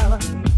power.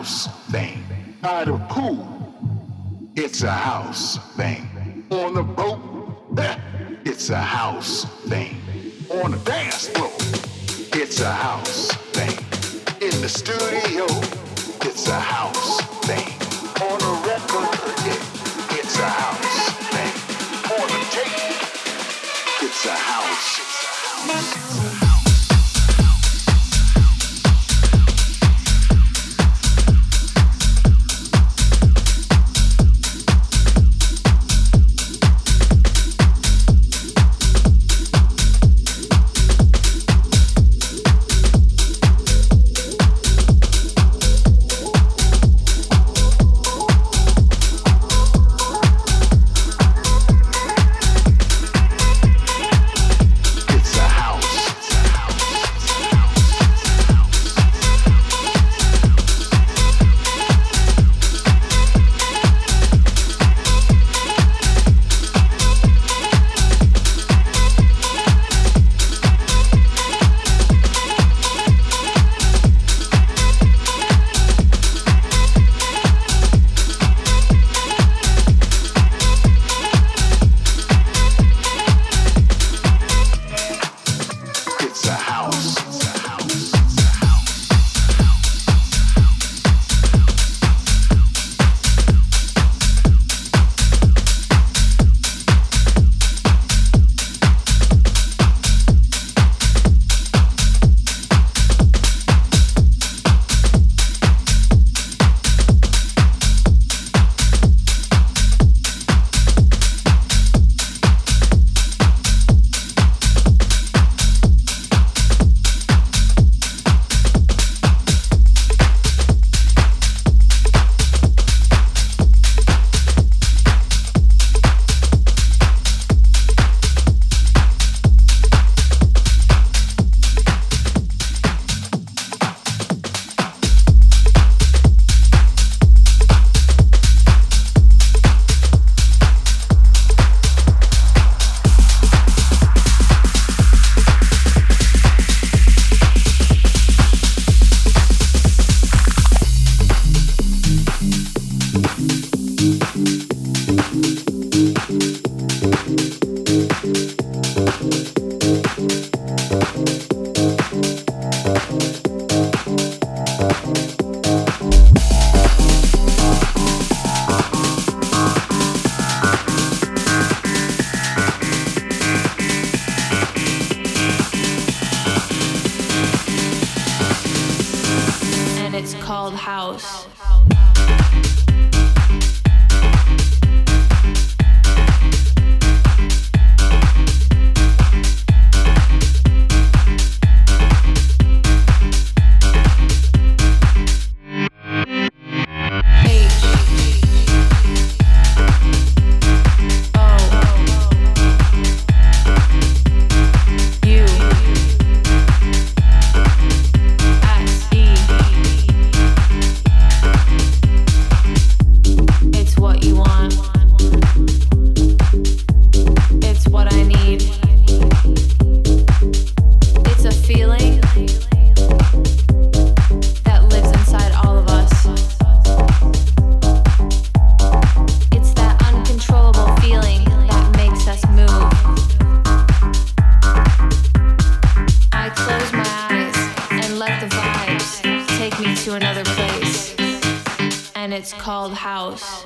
house thing. By the pool, it's a house thing. On the boat, it's a house thing. On the called house.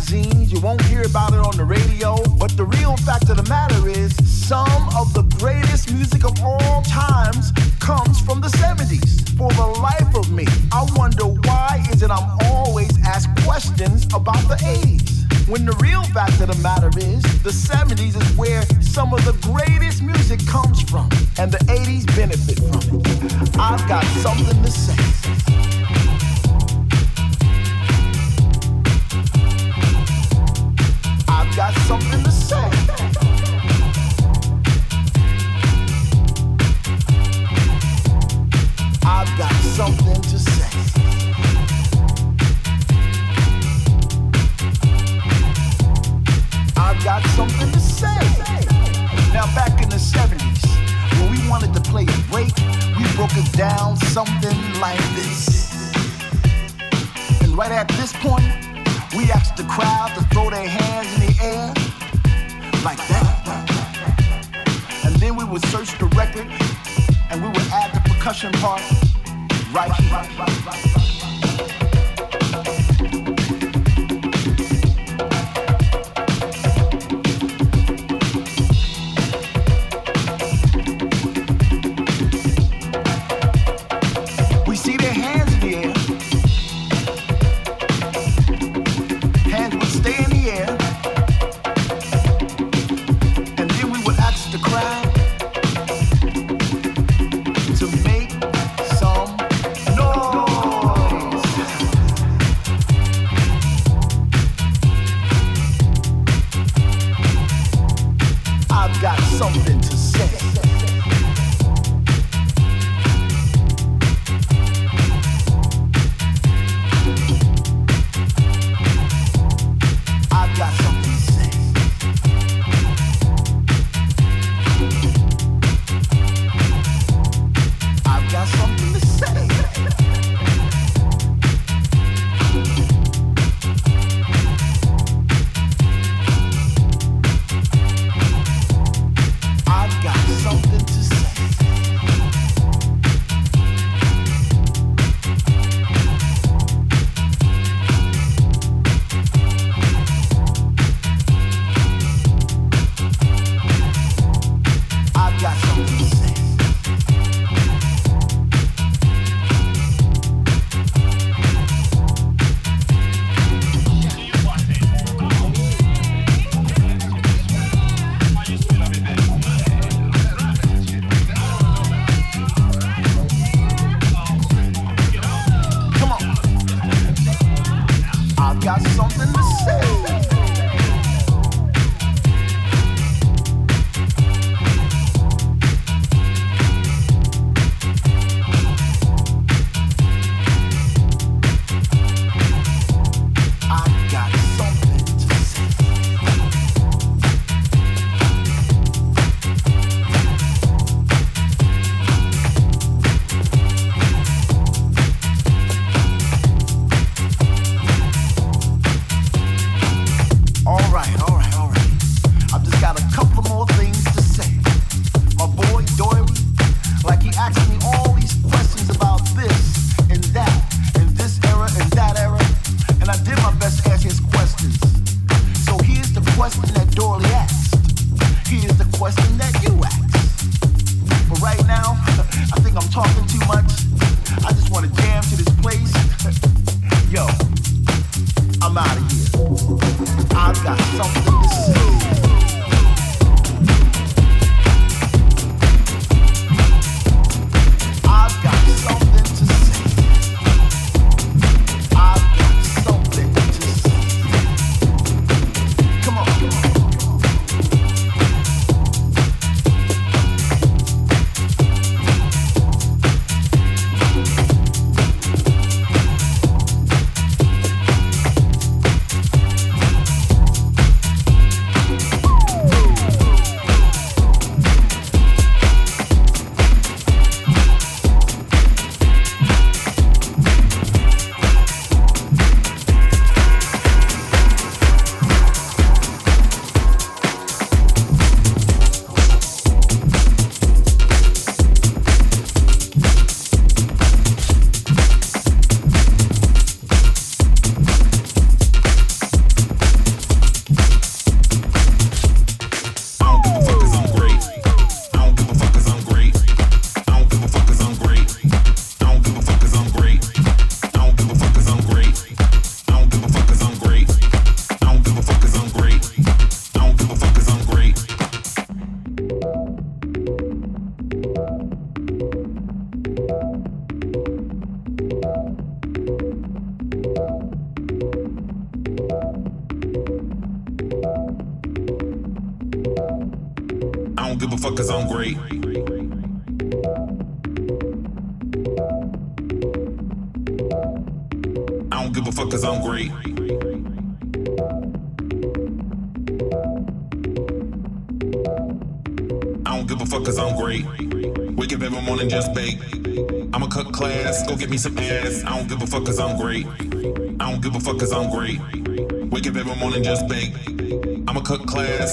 magazines, you won't hear about it on the radio. But the real fact of the matter is, some of the greatest music of all times comes from the 70s. For the life of me, I wonder why is it I'm always asked questions about the 80s? When the real fact of the matter is, the 70s is where some of the greatest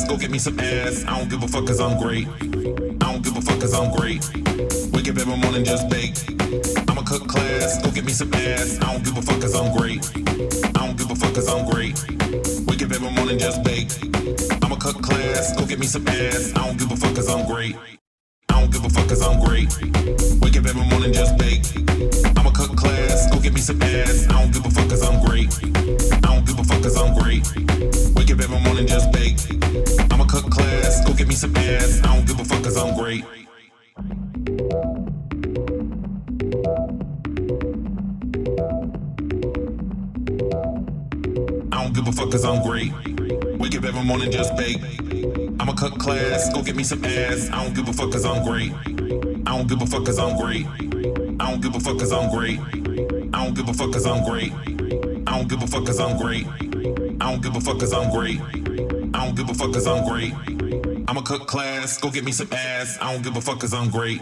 go get me some ass. I don't give a fuck cause I'm great. I don't give a fuck cause I'm great. fuck cause I'm great. I don't give a fuck cause I'm great. I'ma cook class, go get me some ass. I don't give a fuck cause I'm great.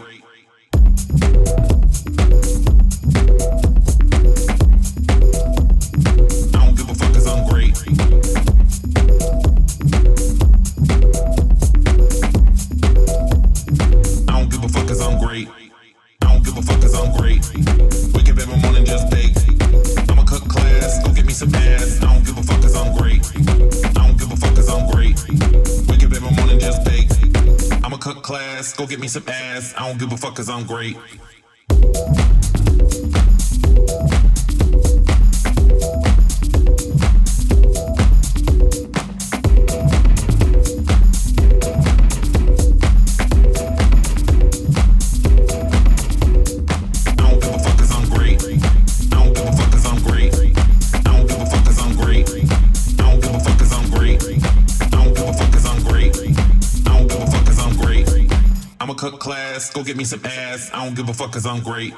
cause I'm great. get me some ass. I don't give a fuck cause I'm great.